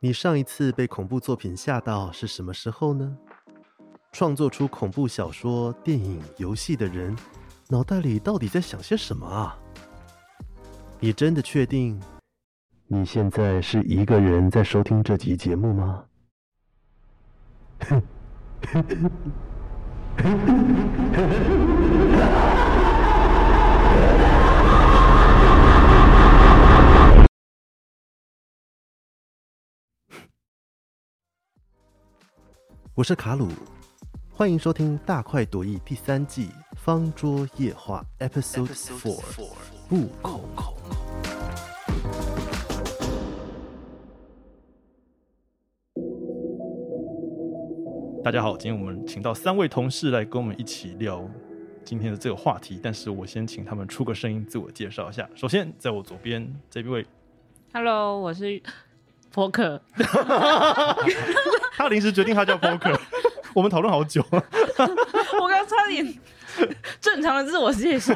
你上一次被恐怖作品吓到是什么时候呢？创作出恐怖小说、电影、游戏的人，脑袋里到底在想些什么啊？你真的确定你现在是一个人在收听这集节目吗？我是卡鲁，欢迎收听《大快朵颐》第三季《方桌夜话》Episode Four，不恐恐。大家好，今天我们请到三位同事来跟我们一起聊今天的这个话题，但是我先请他们出个声音，自我介绍一下。首先，在我左边这位，Hello，我是波克。他临时决定他叫 Poker，我们讨论好久。我刚差点正常的自我介绍。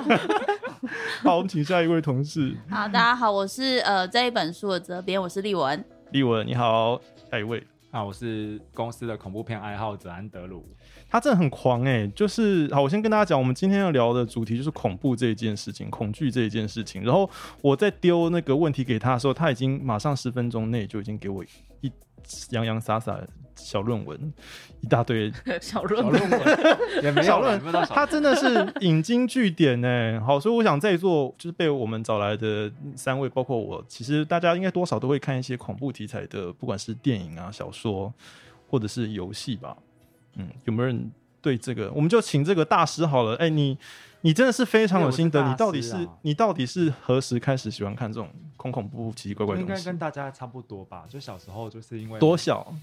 好，我们请下一位同事，好，大家好，我是呃这一本书的责编，我是丽文。丽文，你好。下一位，啊，我是公司的恐怖片爱好者安德鲁。他真的很狂哎、就是好，我先跟大家讲，我们今天要聊的主题就是恐怖这一件事情，恐惧这一件事情。然后我在丢那个问题给他的时候，他已经马上十分钟内就已经给我一洋洋洒洒的小论文，一大堆 小论文，也没有他真的是引经据典呢。好，所以我想在座就是被我们找来的三位，包括我，其实大家应该多少都会看一些恐怖题材的，不管是电影啊、小说或者是游戏吧。嗯，有没有人对这个？我们就请这个大师好了。哎、你你真的是非常有心得。你到底是你到底是何时开始喜欢看这种恐恐怖、奇奇怪怪的东西应该跟？大家差不多吧？就小时候就是因为多小？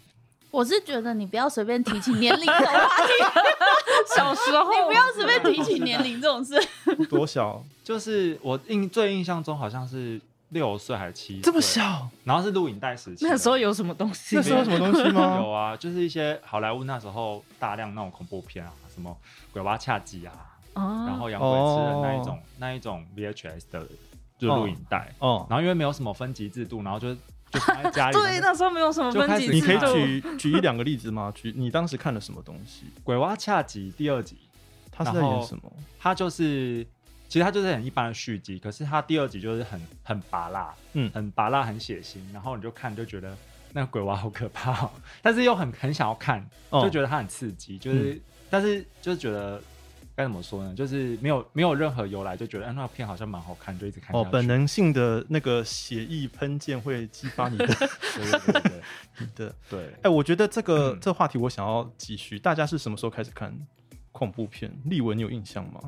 我是觉得你不要随便提起年龄这种话题，小时候 你不要随便提起年龄这种事。多小？就是我印最印象中好像是六岁还是七岁，这么，小？然后是录影带时期。那时候有什么东西？那时候有什么东西吗？有啊，就是一些好莱坞那时候大量那种恐怖片啊，什么鬼娃恰吉啊，哦然后养鬼吃的那一种、那一种 VHS 的，就录影带。哦，然后因为没有什么分级制度，然后就就放在家里。对，那时候没有什么分级制度。你可以举 举一两个例子吗？举你当时看了什么东西？鬼娃恰吉第二集，他是在演什么？他就是其实它就是很一般的续集，可是它第二集就是很很拔辣，嗯很拔辣，很血腥，然后你就看就觉得那个鬼娃好可怕、哦，但是又很很想要看，哦就觉得它很刺激，就是、但是就是觉得该怎么说呢，就是没有没有任何由来，就觉得哎、那片好像蛮好看，就一直看哦，本能性的那个血液喷溅会激发你的 对对对对 你的。对对哎、我觉得这个、嗯这话题我想要继续。大家是什么时候开始看恐怖片？立文你有印象吗？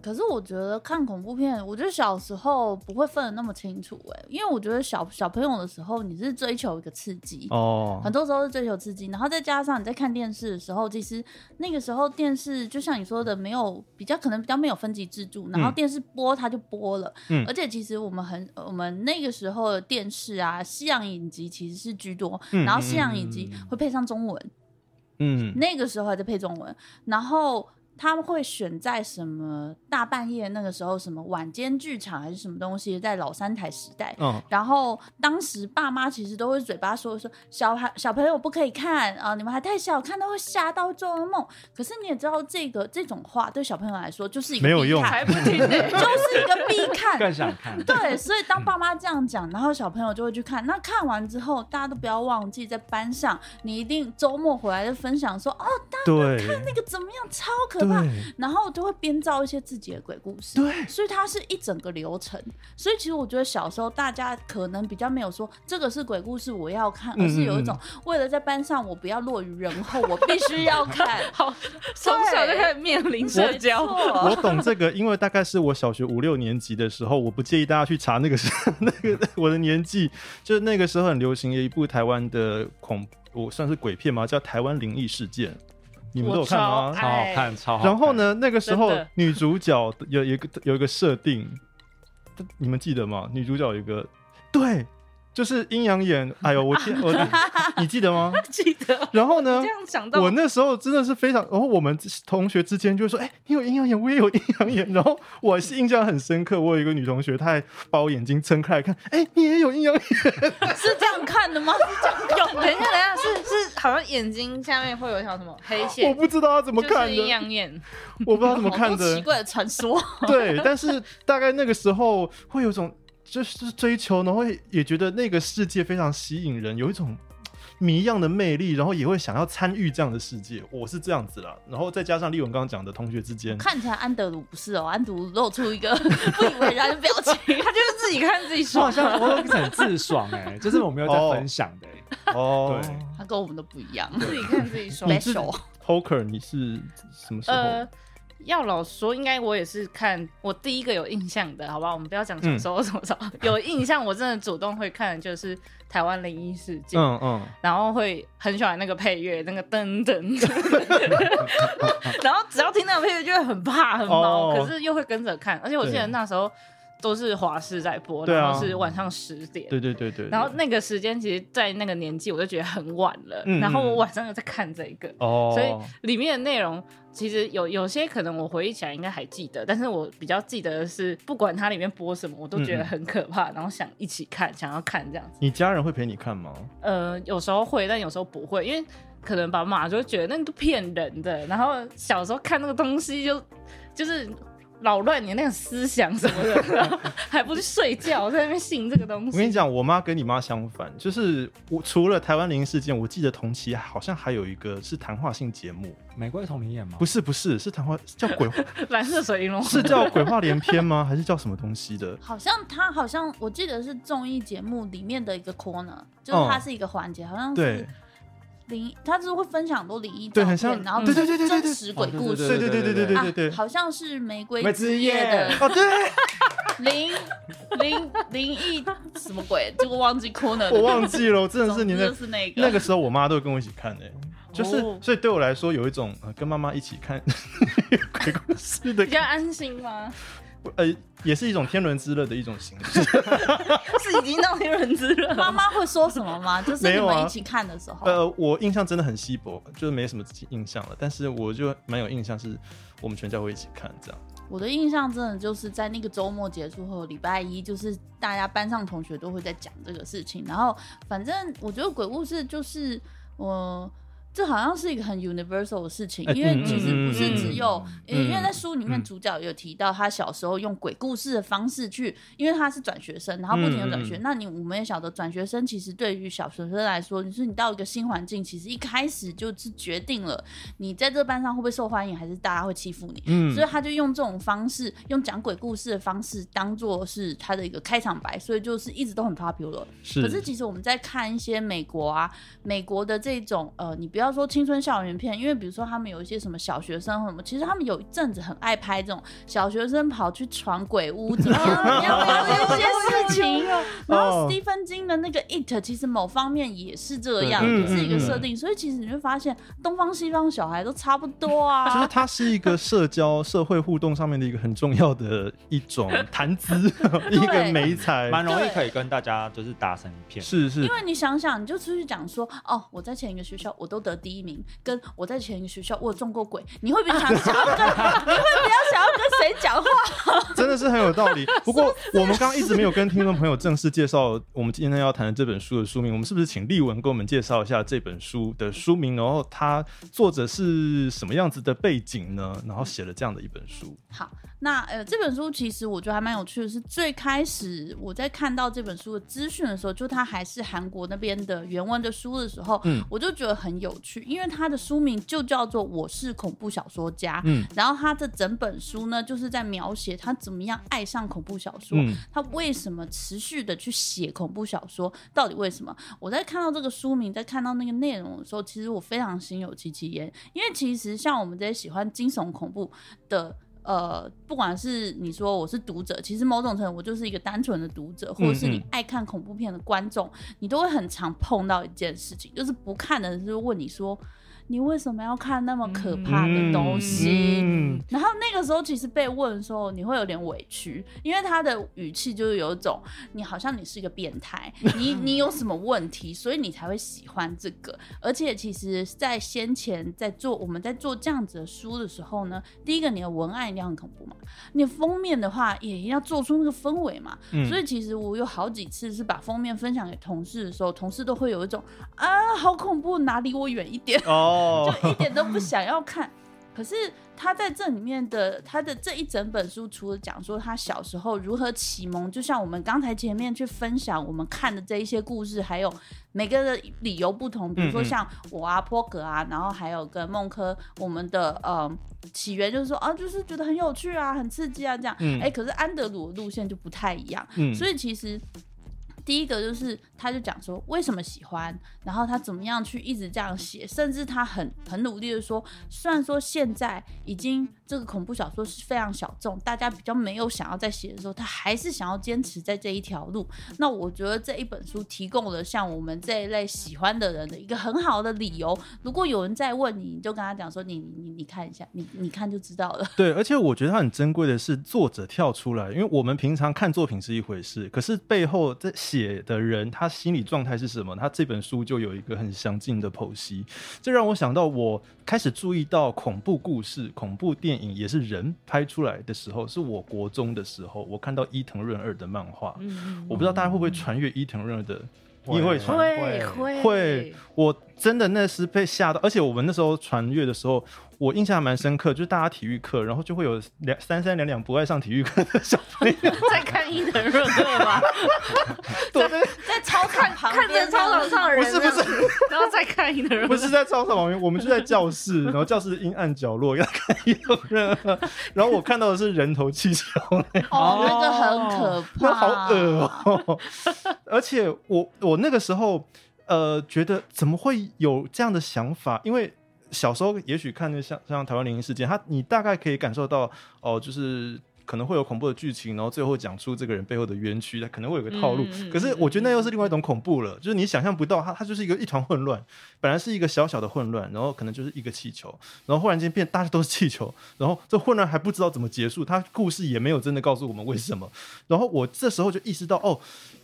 嗯，可是我觉得看恐怖片，我觉得小时候不会分得那么清楚哎、因为我觉得小小朋友的时候，你是追求一个刺激。哦很，多时候是追求刺激，然后再加上你在看电视的时候，其实那个时候电视就像你说的，没有比较可能比较没有分级制度，然后嗯电视播它就播了，嗯而且其实我们很我们那个时候的电视啊，西洋影集其实是居多，嗯然后西洋影集嗯会配上中文，嗯，那个时候还在配中文，然后。他们会选在什么大半夜那个时候，什么晚间剧场还是什么东西，在老三台时代，嗯，然后当时爸妈其实都会嘴巴说说小孩小朋友不可以看啊、你们还太小，看到会吓到做噩梦。可是你也知道，这个这种话对小朋友来说就是一个没有用必看还不听。就是一个必看。更想看，对，所以当爸妈这样讲，然后小朋友就会去看。那看完之后，大家都不要忘记，在班上你一定周末回来就分享说，哦，大家看，那个怎么样，超可怕。然后就会编造一些自己的鬼故事。对所以它是一整个流程。所以其实我觉得小时候大家可能比较没有说这个是鬼故事我要看，嗯而是有一种为了在班上我不要落于人后，我必须要看。好，从小就开始面临社交。我懂这个，因为大概是我小学五六年级的时候，我不介意大家去查那个是 那个我的年纪，就是那个时候很流行的一部台湾的恐，我算是鬼片嘛，叫《台湾灵异事件》，你们都有看吗？超好看，超好看。然后？呢，那个时候女主角有有一个有一个设定，你们记得吗？女主角有一个对就是阴阳眼。哎呦，我天，我你记得吗？记得然后呢这？样想到我那时候真的是非常，然后我们同学之间就说：“哎、你有阴阳眼，我也有阴阳眼。”然后我是印象很深刻，我有一个女同学，她还把我眼睛撑开来看，哎、你也有阴阳眼。是这样看的吗？是这样有，等一下，等一下，是是，好像眼睛下面会有一条什么黑线我，不知道她怎么看就是阴的，阳眼。我不知道怎么看的奇。怪的传说。对，但是大概那个时候会有种就是追求，然后也觉得那个世界非常吸引人，有一种谜一样的魅力，然后也会想要参与这样的世界。我是这样子啦，然后再加上丽文刚刚讲的同学之间，看起来安德鲁不是哦，安德鲁露出一个不以为然的表情。他就是自己看自己爽好，像我很自爽哎、就是我没有在分享的、欸。哦，对他跟我们都不一样。自己看自己爽。你 Poker，你是什么时候？呃，要老说，应该我也是看我第一个有印象的，好吧？我们不要讲什么时候什么时候、有印象，我真的主动会看的就是台湾灵异事件，嗯嗯，然后会很喜欢那个配乐，那个噔噔，然后只要听那个配乐就会很怕很毛，哦。可是又会跟着看，而且我记得那时候都是华视在播，对啊然后是晚上十点。对对对对。然后那个时间，其实，在那个年纪，我就觉得很晚了。嗯然后我晚上又在看这个，哦，所以里面的内容其实有有些可能我回忆起来应该还记得，但是我比较记得的是，不管它里面播什么，我都觉得很可怕，然后想一起看，想要看这样子。你家人会陪你看吗？呃，有时候会，但有时候不会，因为可能爸妈就会觉得那都骗人的，然后小时候看那个东西就就是。扰乱你那个思想什么的，然 后还不去睡觉，在那边信这个东西。我跟你讲，我妈跟你妈相反，就是我除了台湾灵异事件，我记得同期好像还有一个是谈话性节目，玫瑰同林演吗？不是不是是谈话叫鬼话，蓝色水银龙是叫鬼话连篇吗？还是叫什么东西的？好像他好像我记得是综艺节目里面的一个 corner，就是它是一个环节，好像对是灵，他是会分享很多灵异照对很像片，然后对对对对对真实鬼故事。对对对对对对对对啊，好像是玫瑰玫之之夜。夜的哦对，灵灵灵异什么鬼，结果忘记 corner，我忘记了，我真的是你那就是那个。那个时候，我妈都会跟我一起看诶、就是、哦。所以对我来说有一种、呃、跟妈妈一起看 鬼故事的比较安心吗？呃，也是一种天伦之乐的一种形式。是已经到天伦之乐妈妈会说什么吗？就是你们一起看的时候，呃，我印象真的很稀薄，就是没什么印象了。但是我就蛮有印象，是我们全家会一起看这样。我的印象真的就是在那个周末结束后，礼拜一就是大家班上同学都会在讲这个事情。然后反正我觉得鬼故事就是我。这好像是一个很 universal 的事情，哎因为嗯其实不是只有，嗯因为在书里面嗯主角有提到他小时候用鬼故事的方式去，因为他是转学生，然后不停的转学。那你我们也晓得，转学生其实对于小学生来说，你说你到一个新环境，其实一开始就是决定了你在这班上会不会受欢迎，还是大家会欺负你。嗯所以他就用这种方式，用讲鬼故事的方式当做是他的一个开场白，所以就是一直都很 popular。是，可是其实我们在看一些美国啊，美国的这种呃，你不要说青春校园片，因为比如说他们有一些什么小学生什么，其实他们有一阵子很爱拍这种小学生跑去闯鬼屋怎么样怎么样的一些事情。然后哦史蒂芬金的那个 It 其实某方面也是这样，也是一个设定，所以其实你会发现东方西方小孩都差不多啊。就是它是一个社交、社会互动上面的一个很重要的一种 谈资，一个美彩。蛮容易可以跟大家就是打成一片。是是因，为你想想，你就出去讲说，哦，我在前一个学校我都得第一名，跟我在前一个学校我有中过鬼，你会比较想想要跟，你会比较想要跟谁讲话？真的是很有道理。不过我们刚刚一直没有跟听众朋友正式介绍我们今天要谈的这本书的书名，我们是不是请立文给我们介绍一下这本书的书名，然后它作者是什么样子的背景呢？然后写了这样的一本书。好，那呃，这本书其实我觉得还蛮有趣的，是最开始我在看到这本书的资讯的时候，就它还是韩国那边的原文的书的时候，嗯我就觉得很有趣，因为它的书名就叫做《我是恐怖小说家》，嗯然后它这整本书呢，就是在描写他怎么样爱上恐怖小说，嗯他为什么持续的去写恐怖小说，到底为什么？我在看到这个书名，在看到那个内容的时候，其实我非常心有戚戚焉，因为其实像我们这些喜欢惊悚恐怖的。呃，不管是你说我是读者，其实某种程度我就是一个单纯的读者，或者是你嗯。爱看恐怖片的观众，你都会很常碰到一件事情，就是不看的人就会问你说，你为什么要看那么可怕的东西？嗯然后那个时候其实被问的时候，你会有点委屈，因为他的语气就是有一种你好像你是一个变态，你 你有什么问题，所以你才会喜欢这个。而且其实，在先前在做我们在做这样子的书的时候呢，第一个你的文案一定要很恐怖嘛，你封面的话也要做出那个氛围嘛。嗯所以其实我有好几次是把封面分享给同事的时候，同事都会有一种啊，好恐怖，哪离我远一点。哦，就一点都不想要看。可是他在这里面的他的这一整本书，除了讲说他小时候如何启蒙，就像我们刚才前面去分享我们看的这一些故事，还有每个的理由不同，比如说像我啊、波格啊，然后还有跟孟科，我们的呃起源就是说啊，就是觉得很有趣啊，很刺激啊这样。哎、嗯可是安德鲁的路线就不太一样，嗯所以其实。第一个就是，他就讲说为什么喜欢，然后他怎么样去一直这样写，甚至他很很努力的说，虽然说现在已经这个恐怖小说是非常小众，大家比较没有想要再写的时候，他还是想要坚持在这一条路。那我觉得这一本书提供了像我们这一类喜欢的人的一个很好的理由。如果有人再问你，你就跟他讲说，你你你看一下，你你看就知道了。对，而且我觉得他很珍贵的是作者跳出来，因为我们平常看作品是一回事，可是背后在写的人他心理状态是什么，他这本书就有一个很详尽的剖析。这让我想到，我开始注意到恐怖故事、恐怖电影也是人拍出来的时候，是我国中的时候，我看到伊藤润二的漫画，嗯我不知道大家会不会穿越伊藤润二的，你会传？会会会，我真的那是被吓到，而且我们那时候传阅的时候，我印象还蛮深刻，就是大家体育课，然后就会有两三三两两不爱上体育课的小朋友，在看伊藤润二吗？躲在在操场旁看边着操场上的人，不是不是，然后再看伊藤润二，不是在操场旁边，我们就在教室，然后教室阴暗角落要看伊藤润二，然后我看到的是人头气球，哦，那个很可怕，那好恶哦、而且我我那个时候呃觉得怎么会有这样的想法？因为小时候也许看那像像台湾灵异事件，他你大概可以感受到哦、就是。可能会有恐怖的剧情，然后最后讲出这个人背后的冤屈，他可能会有个套路。可是我觉得那又是另外一种恐怖了，就是你想象不到，它它就是一个一团混乱，本来是一个小小的混乱，然后可能就是一个气球，然后忽然间变大家都是气球，然后这混乱还不知道怎么结束，他故事也没有真的告诉我们为什么。然后我这时候就意识到，哦，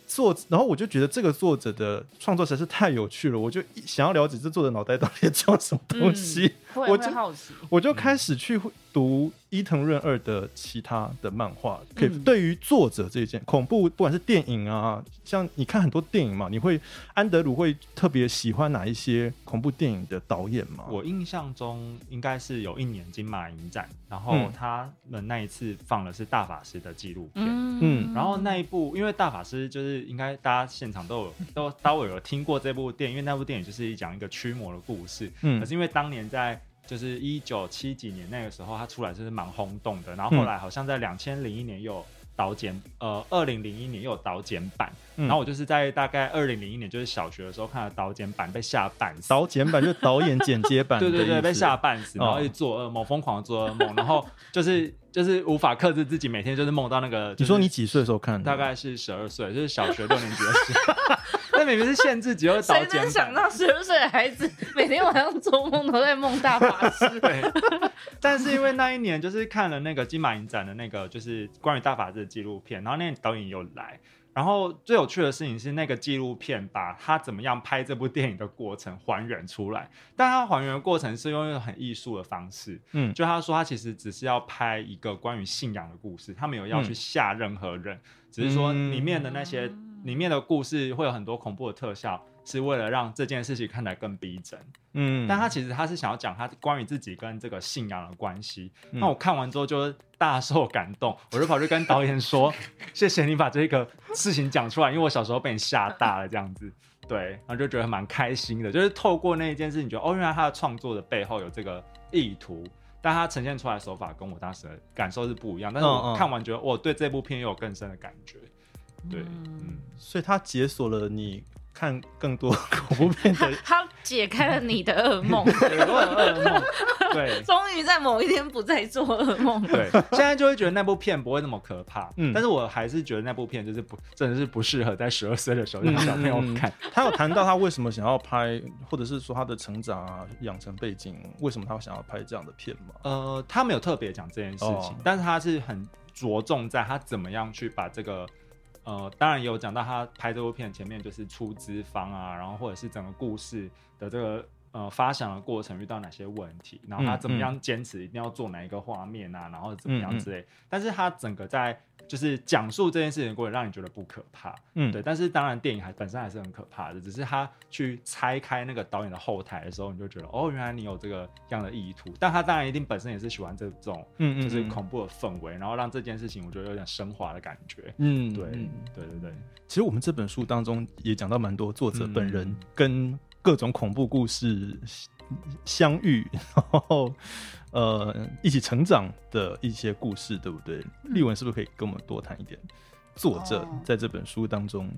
作，然后我就觉得这个作者的创作实在是太有趣了，我就一想要了解这作者脑袋到底在装什么东西，会我就会好奇，我就开始去读伊藤润二的其他的漫画，可以嗯对于作者这一件恐怖，不管是电影啊，像你看很多电影嘛，你会安德鲁会特别喜欢哪一些恐怖电影的导演吗？我印象中应该是有一年金马影展，然后嗯他们那一次放的是大法师的纪录片。嗯然后那一部，因为大法师就是应该大家现场都有 都稍微有听过这部电影，因为那部电影就是讲一个驱魔的故事。嗯可是因为当年在就是一九七几年那个时候，它出来就是蛮轰动的。然后后来好像在两千零一年又有导剪，呃，二零零一年又有导剪版。嗯然后我就是在大概二零零一年，就是小学的时候看了导剪版，被吓半死。导剪版就是导演剪接版的 对对对，被吓半死，然后哦一直做噩梦，疯狂的做噩梦，然后 就是就是无法克制自己，每天就是梦到那个。你说你几岁的时候看的？大概是十二岁，就是小学六年级的时候。那明明是限制只有导谁剪版能想到十二岁的孩子每天晚上做梦都在梦大法师？对，但是因为那一年就是看了那个金马影展的那个就是关于大法师的纪录片，然后那个导演有来，然后最有趣的事情是那个纪录片把他怎么样拍这部电影的过程还原出来，但他还原的过程是用一个很艺术的方式，嗯。就他说他其实只是要拍一个关于信仰的故事，他没有要去嗯。吓任何人，只是说嗯。里面的那些、里面的故事会有很多恐怖的特效。是为了让这件事情看起来更逼真，嗯，但他其实他是想要讲他关于自己跟这个信仰的关系。嗯那我看完之后就大受感动，我就跑去跟导演说：“谢谢你把这个事情讲出来，因为我小时候被你吓大了这样子。”对，然后就觉得蛮开心的，就是透过那一件事情，觉得哦，原来他的创作的背后有这个意图。但他呈现出来的手法跟我当时的感受是不一样，但是嗯我嗯看完觉得我对这部片又有更深的感觉。对，嗯，所以他解锁了你看更多 恐怖片的 他解开了你的噩梦，对，我有噩梦，对。终于在某一天不再做噩梦。对，现在就会觉得那部片不会那么可怕，嗯但是我还是觉得那部片就是不，真的是不适合在十二岁的时候让小朋友看。他有谈到他为什么想要拍，或者是说他的成长啊、养成背景，为什么他想要拍这样的片吗？呃，他没有特别讲这件事情，哦但是他是很着重在他怎么样去把这个。呃，当然也有讲到他拍这部片前面就是出资方啊，然后或者是整个故事的这个呃发想的过程遇到哪些问题，然后他怎么样坚持一定要做哪一个画面啊，然后怎么样之类。但是他整个在就是讲述这件事情的过程，让你觉得不可怕，嗯，对。但是当然电影还本身还是很可怕的，只是他去拆开那个导演的后台的时候，你就觉得哦，原来你有这个样的意图。但他当然一定本身也是喜欢这种嗯，嗯就是嗯恐怖的氛围，然后让这件事情我觉得有点升华的感觉。嗯，对，嗯对对对，其实我们这本书当中也讲到蛮多作者本人嗯跟各种恐怖故事相遇，然后呃一起成长的一些故事，对不对？丽文是不是可以跟我们多谈一点作者哦在这本书当中？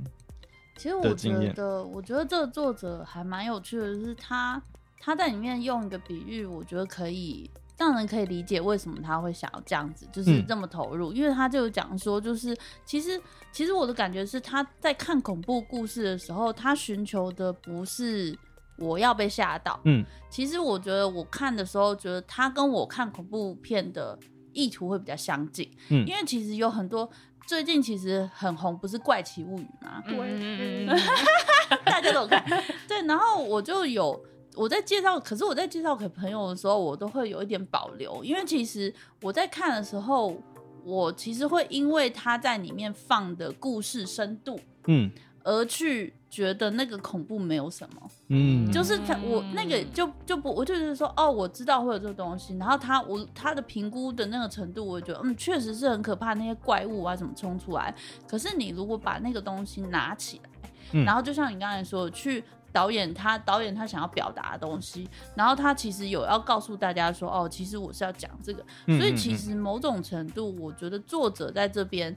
其实我觉得，我觉得这个作者还蛮有趣的，就是他他在里面用一个比喻，我觉得可以让人可以理解为什么他会想要这样子，就是嗯这么投入。因为他就讲说，就是其实其实我的感觉是他在看恐怖故事的时候，他寻求的不是我要被吓到，嗯。其实我觉得我看的时候，觉得他跟我看恐怖片的意图会比较相近，嗯。因为其实有很多最近其实很红，不是《怪奇物语》吗？嗯嗯嗯。大家都有看。对，然后我就有我在介绍，可是我在介绍给朋友的时候，我都会有一点保留，因为其实我在看的时候，我其实会因为他在里面放的故事深度，嗯而去觉得那个恐怖没有什么。嗯，就是他，我那个就就不，我就觉得说，哦，我知道会有这个东西，然后他我他的评估的那个程度，我觉得嗯，确实是很可怕，那些怪物啊怎么冲出来。可是你如果把那个东西拿起来，嗯然后就像你刚才说的，去导演他导演他想要表达的东西，然后他其实有要告诉大家说，哦，其实我是要讲这个，嗯所以其实某种程度，我觉得作者在这边，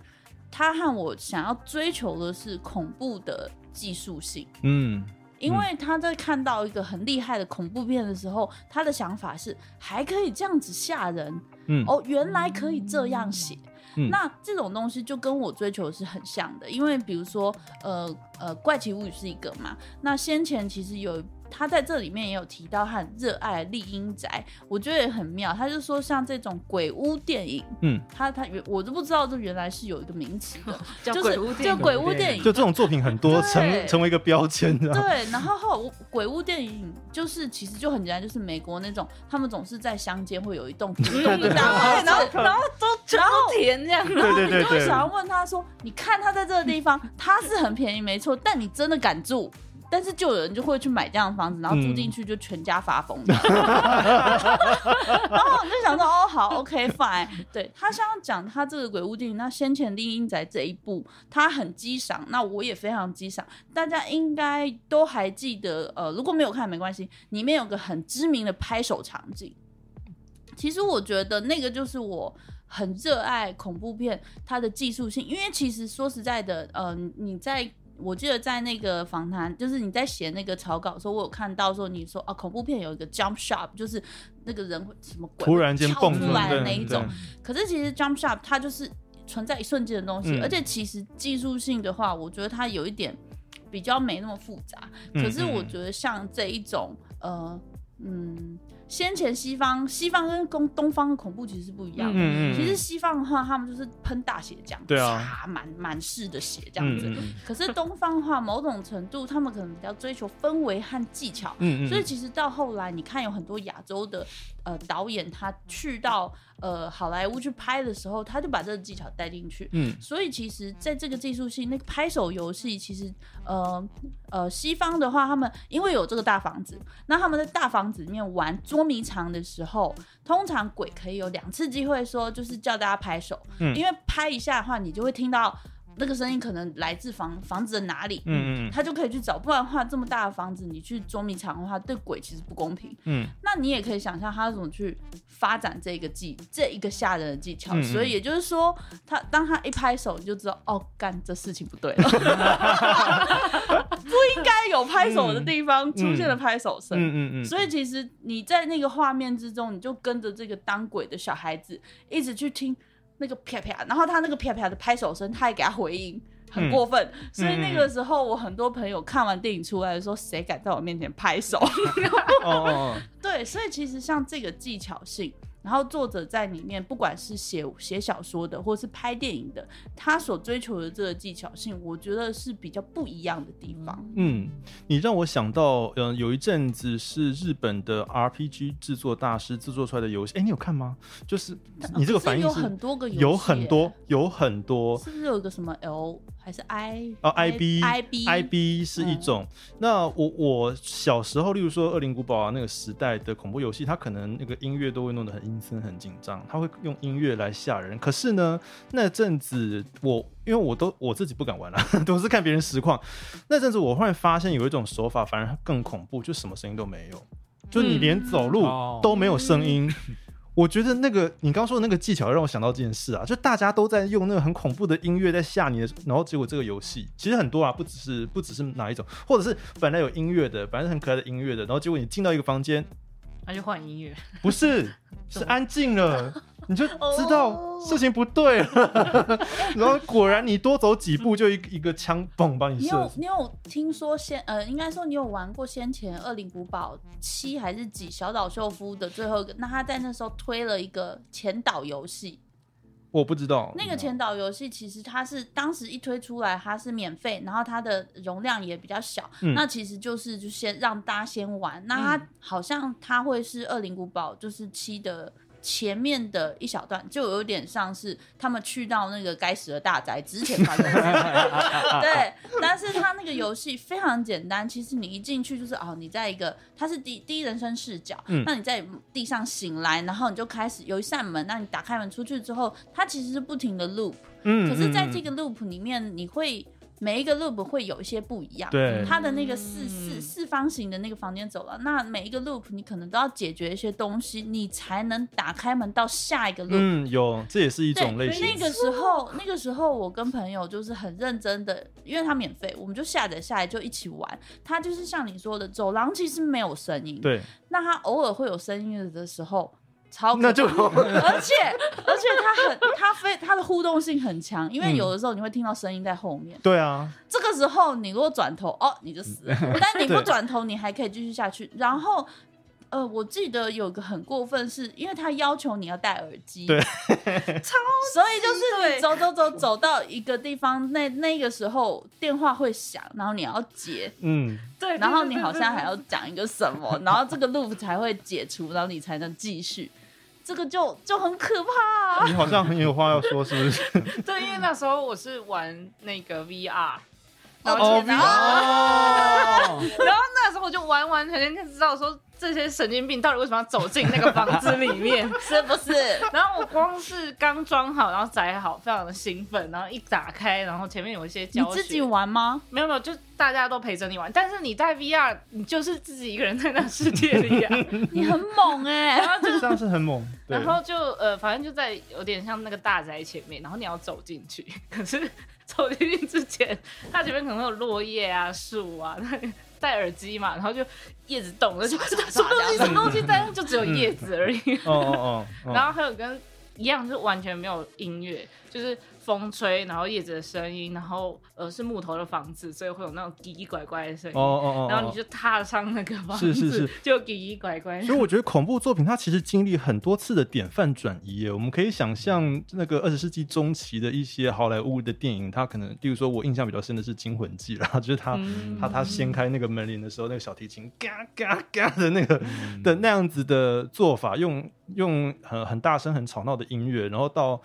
他和我想要追求的是恐怖的技术性。嗯因为他在看到一个很厉害的恐怖片的时候，他的想法是还可以这样子吓人嗯哦，原来可以这样写。嗯那这种东西就跟我追求的是很像的，因为比如说，呃呃，《怪奇物语》是一个嘛，那先前其实有他在这里面也有提到他很热爱丽英宅，我觉得也很妙。他就说像这种鬼屋电影，嗯，他他原我都不知道这原来是有一个名词的，叫就是就鬼屋电影鬼屋电影，就这种作品很多，成成为一个标签的。对，然后后鬼屋电影就是其实就很简单，就是美国那种，他们总是在乡间会有一栋独栋的大房然后子，然后都全部都填这样，对对对对你就会想要问他说：“你看他在这个地方，他是很便宜没错，但你真的敢住？”但是就有人就会去买这样的房子，然后住进去就全家发疯的。然后我就想说，哦，好，OK fine。对他想要讲他这个鬼屋电影，那先前《丽英仔》这一部，他很激赏，那我也非常激赏。大家应该都还记得，呃，如果没有看没关系，里面有个很知名的拍手场景。其实我觉得那个就是我很热爱恐怖片它的技术性，因为其实说实在的，呃，你在我记得在那个访谈，就是你在写那个草稿的时候，我有看到说你说啊，恐怖片有一个 jump shot，就是那个人会什么鬼突然间蹦出来的那一种。可是其实 jump shot 它就是存在一瞬间的东西，嗯而且其实技术性的话，我觉得它有一点比较没那么复杂。嗯可是我嗯觉得像这一种，呃，嗯，先前西方西方跟东东方的恐怖其实是不一样的。嗯嗯，其实西方的话，他们就是喷大血浆，对啊。擦满满室的血这样子。嗯嗯。可是东方的话，某种程度他们可能比较追求氛围和技巧，嗯嗯，所以其实到后来，你看有很多亚洲的呃导演，他去到呃好莱坞去拍的时候，他就把这个技巧带进去。嗯所以其实在这个技术性，那个拍手游戏，其实呃呃西方的话，他们因为有这个大房子，那他们在大房子里面玩捉迷藏的时候，通常鬼可以有两次机会说，就是叫大家拍手，嗯因为拍一下的话，你就会听到那个声音可能来自房房子的哪里，嗯嗯他就可以去找。不然的话，这么大的房子，你去捉迷藏的话，对鬼其实不公平。嗯那你也可以想象他怎么去发展这个技这一个吓人的技巧。所以也就是说，他当他一拍手，你就知道哦，干这事情不对了。不应该有拍手的地方出现了拍手声。嗯嗯嗯，所以其实你在那个画面之中，你就跟着这个当鬼的小孩子一直去听那个啪啪，然后他那个啪啪的拍手声，他还给他回应，很过分。所以那个时候，我很多朋友看完电影出来说，谁敢在我面前拍手？哦哦哦，对，所以其实像这个技巧性。然后作者在里面，不管是写写小说的，或是拍电影的，他所追求的这个技巧性，我觉得是比较不一样的地方。嗯，你让我想到，嗯、有一阵子是日本的 RPG 制作大师制作出来的游戏，哎，你有看吗？就是你这个反应是有很多个游戏有很多，有很多，是不是有一个什么 L 还是 I？哦，IB IB IB 是一种。那我我小时候，例如说《恶灵古堡》啊那个时代的恐怖游戏，它可能那个音乐都会弄得很阴森、很紧张，它会用音乐来吓人。可是呢，那阵子我因为我都我自己不敢玩啊，都是看别人实况。那阵子我忽然发现有一种手法反而更恐怖，就什么声音都没有，就你连走路哦都没有声音。我觉得那个你刚说的那个技巧让我想到这件事啊，就大家都在用那个很恐怖的音乐在吓你的，然后结果这个游戏其实很多啊，不只是不只是哪一种，或者是本来有音乐的，本来是很可爱的音乐的，然后结果你进到一个房间，那就换音乐。不是 是安静了，你就知道哦事情不对了，然后果然你多走几步就一个一个枪嘣把你你。有你有听说先呃，应该说你有玩过先前《恶灵古堡七》还是几小岛秀夫的最后一个？那他在那时候推了一个前导游戏，我不知道那个前导游戏其实它是当时一推出来，它是免费，然后它的容量也比较小，嗯那其实就是就先让大家先玩。那它好像它会是《恶灵古堡》就是七的。前面的一小段就有点像是他们去到那个该死的大宅之前发生的对。但是它那个游戏非常简单，其实你一进去就是哦，你在一个它是第第一人称视角，嗯那你在地上醒来，然后你就开始有一扇门，那你打开门出去之后，它其实是不停的 loop，嗯可是在这个个 loop 里面，你会每一个 loop 会有一些不一样。对它的那个四四嗯四方形的那个房间走廊，那每一个 loop 你可能都要解决一些东西，你才能打开门到下一个 loop。嗯有这也是一，种类型那个时候，那个时候我跟朋友就是很认真的，因为它免费，我们就下载下来就一起玩。它就是像你说的，走廊其实没有声音，对那它偶尔会有声音的时候，超那就 而且而且它很它非它的互动性很强，因为嗯。有的时候你会听到声音在后面，对啊。这个时候你如果转头哦你就死了，但你不转头你还可以继续下去。然后呃，我记得有个很过分是，因为他要求你要戴耳机，对。超所以就是你走走走走到一个地方，那那个时候电话会响，然后你要接，嗯。对，然后你好像还要讲一个什么，然后这个 loop 才会解除，然后你才能继续。这个就就很可怕、你好像很有话要说，是不是？对，因为那时候我是玩那个 VR，哦然后然后那时候我就完完全全就知道说这些神经病到底为什么要走进那个房子里面。是不是？然后我光是刚装好，然后载好，非常的兴奋，然后一打开，然后前面有一些你教你，自己玩吗？没有没有，就大家都陪着你玩，但是你在 VR，你就是自己一个人在那世界里啊，你很猛哎、然后就这样是很猛。然后就呃，反正就在有点像那个大宅前面，然后你要走进去，可是走进去之前，它前面可能会有落叶啊、树啊，戴耳机嘛，然后就叶子动了，就什么东西什么东西，但是就只有叶子而已。哦哦哦哦，然后还有跟一样，就是完全没有音乐，就是风吹，然后叶子的声音，然后呃是木头的房子，所以会有那种叽叽拐拐的声音。哦哦哦，然后你就踏上那个房子，是是是就叽叽拐拐。所以我觉得恐怖作品它其实经历很多次的典范转移耶。我们可以想象那个二十世纪中期的一些好莱坞的电影，它可能，例如说我印象比较深的是《惊魂记》啦，就是他、嗯它它掀开那个门帘的时候，那个小提琴嘎嘎嘎的那个、嗯的那样子的做法，用用很很大声、很吵闹的音乐，然后到。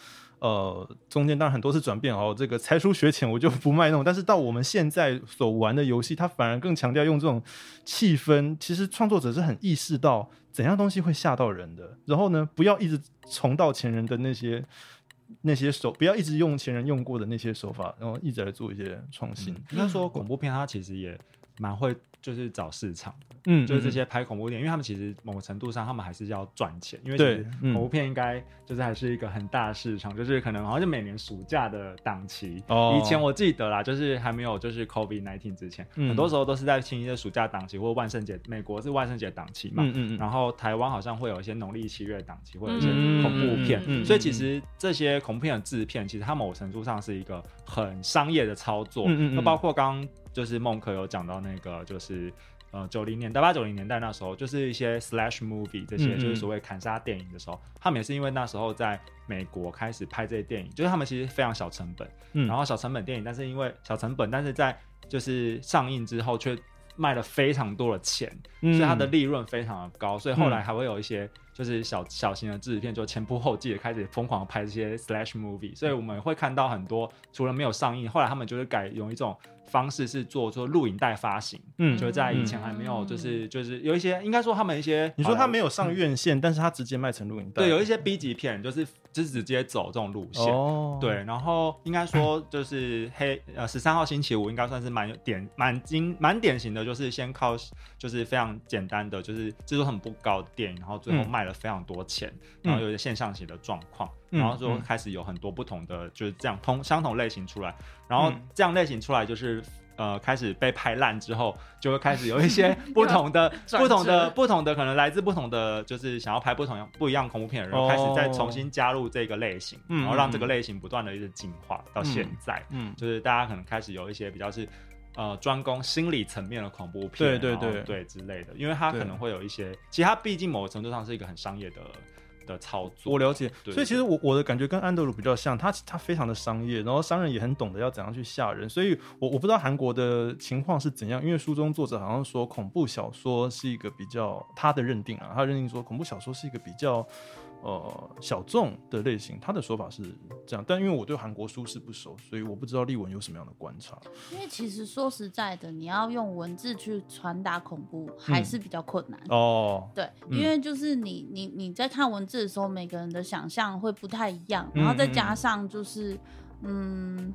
呃，中间当然很多次转变哦，这个才疏学浅我就不卖弄。但是到我们现在所玩的游戏，它反而更强调用这种气氛。其实创作者是很意识到怎样东西会吓到人的，然后呢，不要一直重蹈前人的那些 那些手，不要一直用前人用过的那些手法，然后一直来做一些创新。应该说恐怖片它其实也蛮会就是找市场的，嗯就是这些拍恐怖电影，因为他们其实某个程度上他们还是要赚钱，因为其实嗯。恐怖片应该就是还是一个很大的市场，就是可能好像就每年暑假的档期，哦。以前我记得啦，就是还没有就是 COVID nineteen 之前，嗯。很多时候都是在清一些暑假档期或者万圣节，美国是万圣节档期嘛，嗯嗯嗯，然后台湾好像会有一些农历七月档期，或者一些嗯恐怖片，所以其实这些恐怖片的制片，其实它某程度上是一个很商业的操作。嗯嗯嗯。那包括刚刚就是孟可有讲到那个，就是呃九零年代八九零年代那时候，就是一些 slash movie 这些，嗯嗯就是所谓砍杀电影的时候，他们也是因为那时候在美国开始拍这些电影，就是他们其实非常小成本，嗯。然后小成本电影，但是因为小成本，但是在就是上映之后却卖了非常多的钱，嗯所以它的利润非常的高，所以后来还会有一些就是小小型的制片，就前仆后继的开始疯狂地拍这些 slash movie，所以我们会看到很多除了没有上映，后来他们就是改用一种方式是做做录影带发行，嗯。就在以前还没有就是就是有一些应该说他们一些你说他没有有上院线，但是他直接卖成录影带，对有一些 B 级片就是就是直接走这种路线，哦，对，然后应该说就是黑呃十三号星期五应该算是蛮有典蛮经蛮典型的，就是先靠就是非常简单的就是制作很不高的电影，然后最后嗯。卖了非常多钱，嗯。然后有一些现象型的状况，嗯然后就嗯。开始有很多不同的就是这样同相同类型出来，然后嗯。这样类型出来就是。呃，开始被拍烂之后，就会开始有一些 不同的、不同的、不同的，可能来自不同的，就是想要拍不同不一样恐怖片的人，哦。开始再重新加入这个类型，嗯然后让这个嗯类型不断的一直进化到现在，嗯就是大家可能开始有一些比较是呃专攻心理层面的恐怖片，对对对。对之类的，因为它可能会有一些，其实它毕竟某个程度上是一个很商业的的操作，我了解，对所以其实我我的感觉跟安德鲁比较像，他他非常的商业，然后商人也很懂得要怎样去吓人，所以我我不知道韩国的情况是怎样，因为书中作者好像说恐怖小说是一个比较他的认定啊，他认定说恐怖小说是一个比较呃小众的类型，他的说法是这样，但因为我对韩国书是不熟，所以我不知道立文有什么样的观察。因为其实说实在的，你要用文字去传达恐怖还是比较困难。哦，对，嗯因为就是你你你在看文字的时候，每个人的想象会不太一样，嗯然后再加上就是，嗯，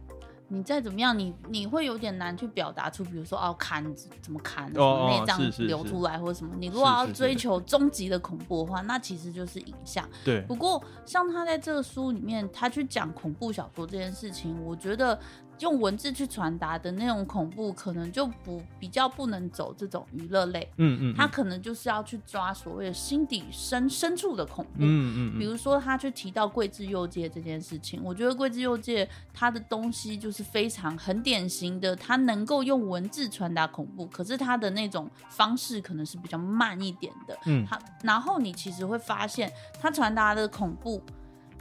你再怎么样，你你会有点难去表达出，比如说哦砍怎么砍，什哦么内脏流出来或者什么。你如果要追求终极的恐怖的话，那其实就是影像。对，不过像他在这个书里面，他去讲恐怖小说这件事情，我觉得用文字去传达的那种恐怖，可能就不比较不能走这种娱乐类。嗯嗯，他可能就是要去抓所谓的心底深深处的恐怖。嗯嗯嗯，比如说，他去提到桂枝右介这件事情，我觉得桂枝右介他的东西就是非常很典型的，他能够用文字传达恐怖，可是他的那种方式可能是比较慢一点的。嗯他然后你其实会发现，他传达的恐怖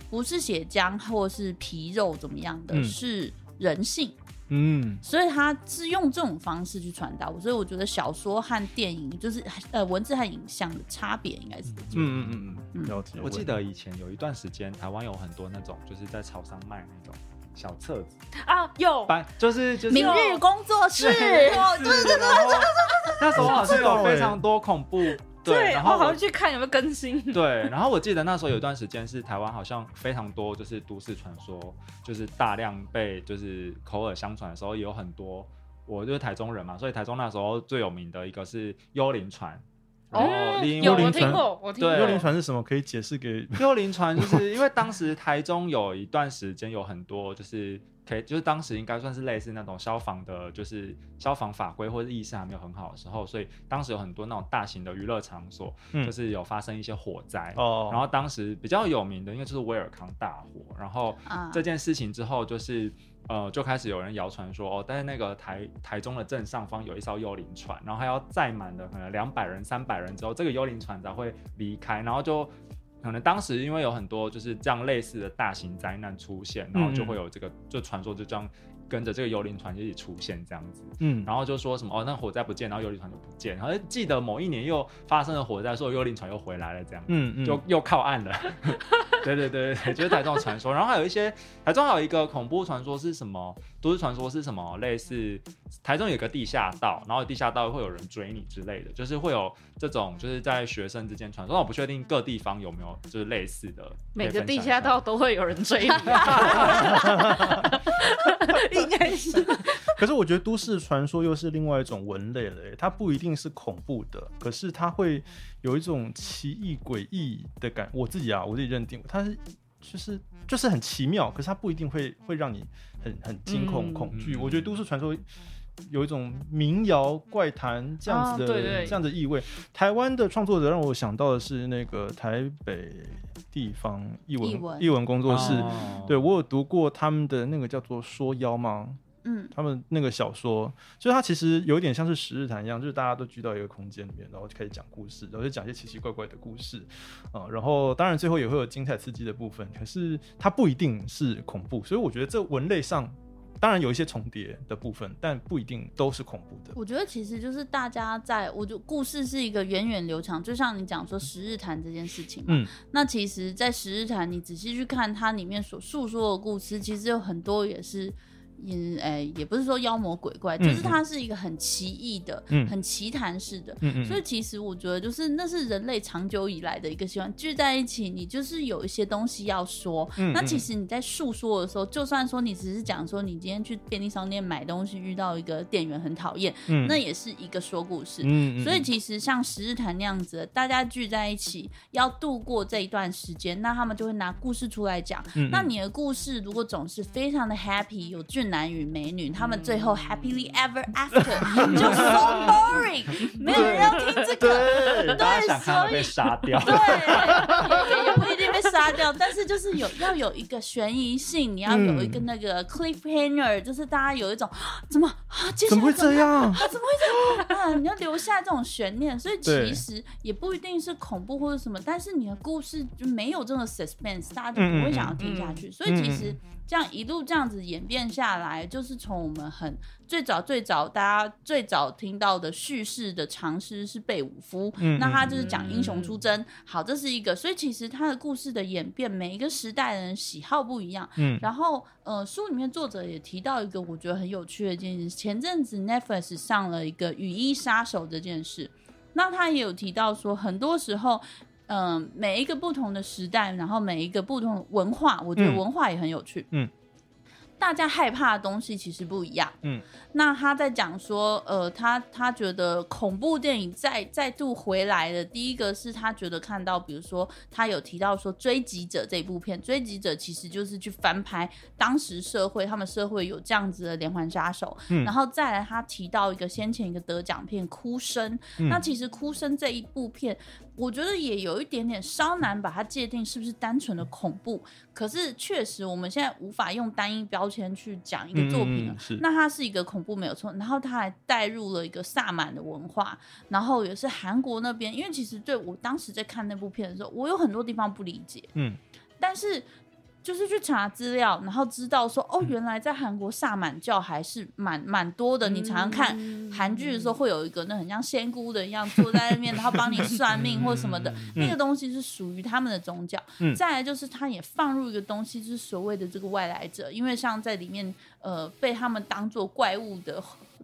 不是血浆或是皮肉怎么样的，嗯是人性。嗯所以他是用这种方式去传达，所以我觉得小说和电影就是呃文字和影像的差别应该是。嗯嗯嗯嗯。我记得以前有一段时间，台湾有很多那种就是在潮商卖那种小册子，啊，有班就是就是明日工作室，对对对对，那时候好像有非常多恐怖，对，然后好像去看有没有更新。对，然后我记得那时候有一段时间是台湾好像非常多，就是都市传说，就是大量被就是口耳相传的时候，也有很多。我就是台中人嘛，所以台中那时候最有名的一个是幽灵船，然后哦，有幽灵船我听过，我听过。对幽灵船是什么？可以解释给幽灵船就是因为当时台中有一段时间有很多就是可以，就是当时应该算是类似那种消防的，就是消防法规或者意识还没有很好的时候，所以当时有很多那种大型的娱乐场所，嗯就是有发生一些火灾。哦，然后当时比较有名的应该就是威尔康大火，然后啊这件事情之后就是。呃，就开始有人谣传说，哦，但是那个台台中的正上方有一艘幽灵船，然后还要载满的可能两百人、三百人之后，这个幽灵船才会离开，然后就可能当时因为有很多就是这样类似的大型灾难出现，然后就会有这个就传说就这样跟着这个幽灵船一起出现这样子，嗯，然后就说什么哦，那火灾不见，然后幽灵船就不见，然后记得某一年又发生了火灾，说幽灵船又回来了这样。嗯嗯，就又靠岸了。对对对对，就是台中的传说。然后还有一些台中还有一个恐怖传说是什么？都市传说是什么？类似台中有个地下道，然后地下道会有人追你之类的，就是会有这种就是在学生之间传说。那我不确定各地方有没有就是类似的。每个地下道都会有人追你，应该是。可是我觉得都市传说又是另外一种文类了，它不一定是恐怖的，可是它会有一种奇异诡异的感。我自己啊，我自己认定它是就是就是很奇妙，可是它不一定会会让你很很惊恐嗯恐惧。嗯我觉得都市传说。有一种民谣怪谈这样子的、啊对对。这样的意味。台湾的创作者让我想到的是那个台北地方译文译文。文工作室，哦。对我有读过他们的那个叫做《说妖》吗？嗯，他们那个小说，就是它其实有一点像是十日谈一样，就是大家都聚到一个空间里面，然后就开始讲故事，然后就讲一些奇奇怪怪的故事。啊、然后当然最后也会有精彩刺激的部分，可是它不一定是恐怖，所以我觉得这文类上当然有一些重叠的部分，但不一定都是恐怖的。我觉得其实就是大家在，我就故事是一个源远流长，就像你讲说十日谈这件事情嘛。嗯那其实，在十日谈，你仔细去看它里面所诉说的故事，其实有很多也是。也诶、也不是说妖魔鬼怪，嗯就是它是一个很奇异的、嗯很奇谈式的。所以其实我觉得，就是那是人类长久以来的一个习惯，聚在一起，你就是有一些东西要说。那其实你在诉说的时候，就算说你只是讲说你今天去便利商店买东西遇到一个店员很讨厌，嗯那也是一个说故事。所以其实像十日谈那样子，大家聚在一起要度过这一段时间，那他们就会拿故事出来讲。嗯那你的故事如果总是非常的 happy，有俊男与美女，他们最后 happily ever after，就 so boring，没有人要听这个。对大家想看他被杀掉，对，也 也不一定被杀掉，但是就是有要有一个悬疑性，你要有一个那个 cliffhanger，、就是大家有一种啊怎么啊，接下来怎么会这样？啊，怎么会这样？啊，你要留下这种悬念，所以其实也不一定是恐怖或者什么，但是你的故事就没有这种 suspense，大家就不会想要听下去。所以其实这样一路这样子演变下来，就是从我们很最早最早大家最早听到的叙事的长诗是贝武夫，嗯那他就是讲英雄出征。好，这是一个，所以其实他的故事的演变，每一个时代的人喜好不一样。嗯然后，呃，书里面作者也提到一个我觉得很有趣的一件事，前阵子 Netflix 上了一个《雨衣杀手》这件事，那他也有提到说，很多时候。嗯、每一个不同的时代，然后每一个不同的文化，我觉得嗯。文化也很有趣。嗯，大家害怕的东西其实不一样。嗯，那他在讲说，呃，他他觉得恐怖电影再再度回来的，第一个是他觉得看到，比如说他有提到说《追击者》这部片，《追击者》其实就是去翻拍当时社会，他们社会有这样子的连环杀手，嗯。然后再来他提到一个先前一个得奖片《哭声》，嗯。那其实《哭声》这一部片，我觉得也有一点点稍难把它界定是不是单纯的恐怖，可是确实我们现在无法用单一标签去讲一个作品了。是那它是一个恐怖没有错，然后它还带入了一个萨满的文化，然后也是韩国那边，因为其实对我当时在看那部片的时候，我有很多地方不理解，嗯但是。就是去查资料，然后知道说，哦，原来在韩国萨满教还是蛮蛮多的。你常常看韩剧的时候，会有一个那很像仙姑的一样坐在那边，然后帮你算命或什么的，那个东西是属于他们的宗教。嗯再来就是他也放入一个东西，就是所谓的这个外来者，因为像在里面，呃，被他们当做怪物的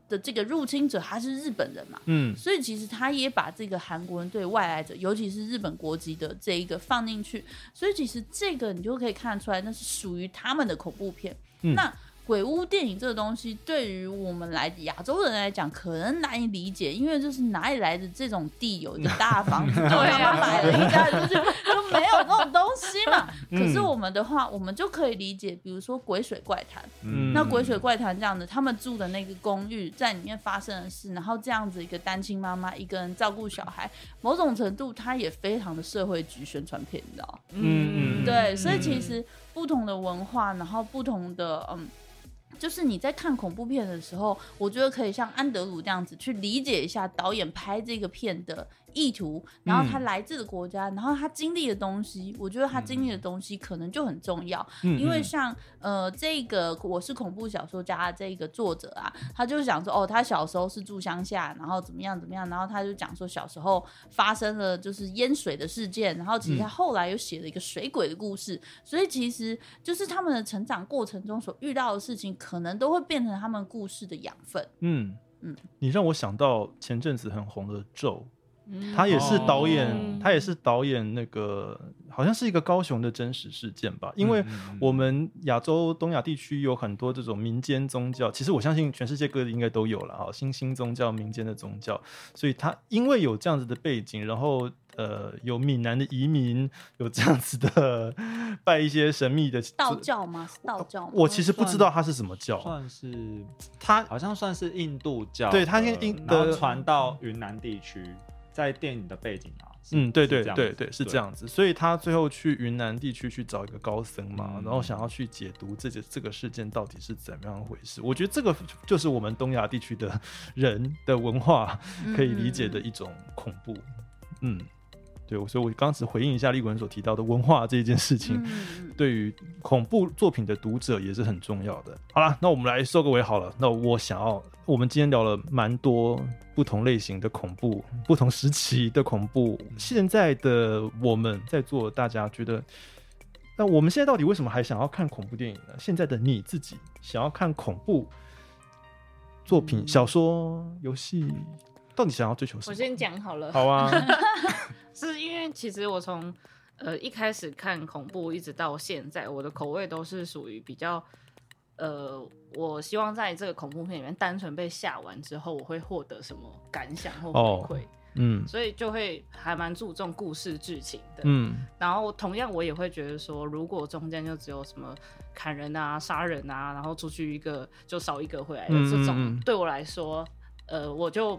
的这个入侵者，他是日本人嘛，嗯。所以其实他也把这个韩国人对外来者，尤其是日本国籍的这一个放进去，所以其实这个你就可以看得出来，那是属于他们的恐怖片。嗯。那鬼屋电影这个东西，对于我们来亚洲人来讲，可能难以理解，因为就是哪里来的这种地有一个大房子，就对啊他们买了一家人就就没有那种东西嘛。嗯可是我们的话，我们就可以理解，比如说鬼水怪谈，嗯那鬼水怪谈这样的，他们住的那个公寓在里面发生的事，然后这样子一个单亲妈妈一个人照顾小孩，某种程度它也非常的社会局宣传片，你知道？嗯嗯对，所以其实不同的文化，然后不同的嗯。就是你在看恐怖片的时候，我觉得可以像安德鲁这样子去理解一下导演拍这个片的意图，然后他来自的国家，然后他经历的东西，我觉得他经历的东西可能就很重要。嗯因为像呃这个我是恐怖小说家这个作者啊，他就讲说哦，他小时候是住乡下，然后怎么样怎么样，然后他就讲说小时候发生了就是淹水的事件，然后其实他后来又写了一个水鬼的故事，所以其实就是他们的成长过程中所遇到的事情，可能都会变成他们故事的养分。嗯。嗯。你让我想到前阵子很红的《咒》，嗯。他也是导演，哦。他也是导演那个好像是一个高雄的真实事件吧，因为我们亚洲东亚地区有很多这种民间宗教，其实我相信全世界各地应该都有了啊，新兴宗教、民间的宗教，所以他因为有这样子的背景，然后呃有闽南的移民，有这样子的 拜一些神秘的道教吗？是道教吗？我其实不知道他是什么教，算是他好像算是印度教，对他跟印然后的传到云南地区，在电影的背景啊，嗯，对对对对，是这。样子。所以他最后去云南地区去找一个高僧嘛，嗯然后想要去解读这个这个事件到底是怎么样回事。我觉得这个就是我们东亚地区的 人的文化可以理解的一种恐怖。嗯，对，所以我刚只回应一下立文所提到的文化这件事情。对于恐怖作品的读者也是很重要的。好了，那我们来收个尾好了。那我想要，我们今天聊了蛮多不同类型的恐怖，不同时期的恐怖。现在的我们在座，大家觉得，那我们现在到底为什么还想要看恐怖电影呢？现在的你自己想要看恐怖作品、嗯小说、游戏，到底想要追求什么？我先讲好了，好啊，是因为其实我从呃一开始看恐怖一直到现在，我的口味都是属于比较呃，我希望在这个恐怖片里面单纯被吓完之后，我会获得什么感想或哦回馈，嗯。所以就会还蛮注重故事剧情的。嗯。然后同样我也会觉得说，如果中间就只有什么砍人啊、杀人啊，然后出去一个就少一个回来的嗯这种，嗯嗯。对我来说，呃，我就